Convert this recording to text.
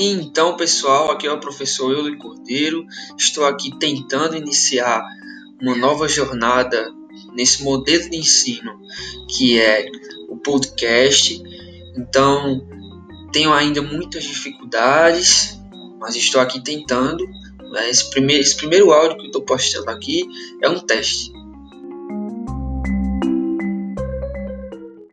Então, pessoal, aqui é o professor Euler Cordeiro. Estou aqui tentando iniciar uma nova jornada nesse modelo de ensino que é o podcast. Então, tenho ainda muitas dificuldades, mas estou aqui tentando. Né? Esse primeiro, esse primeiro áudio que estou postando aqui é um teste.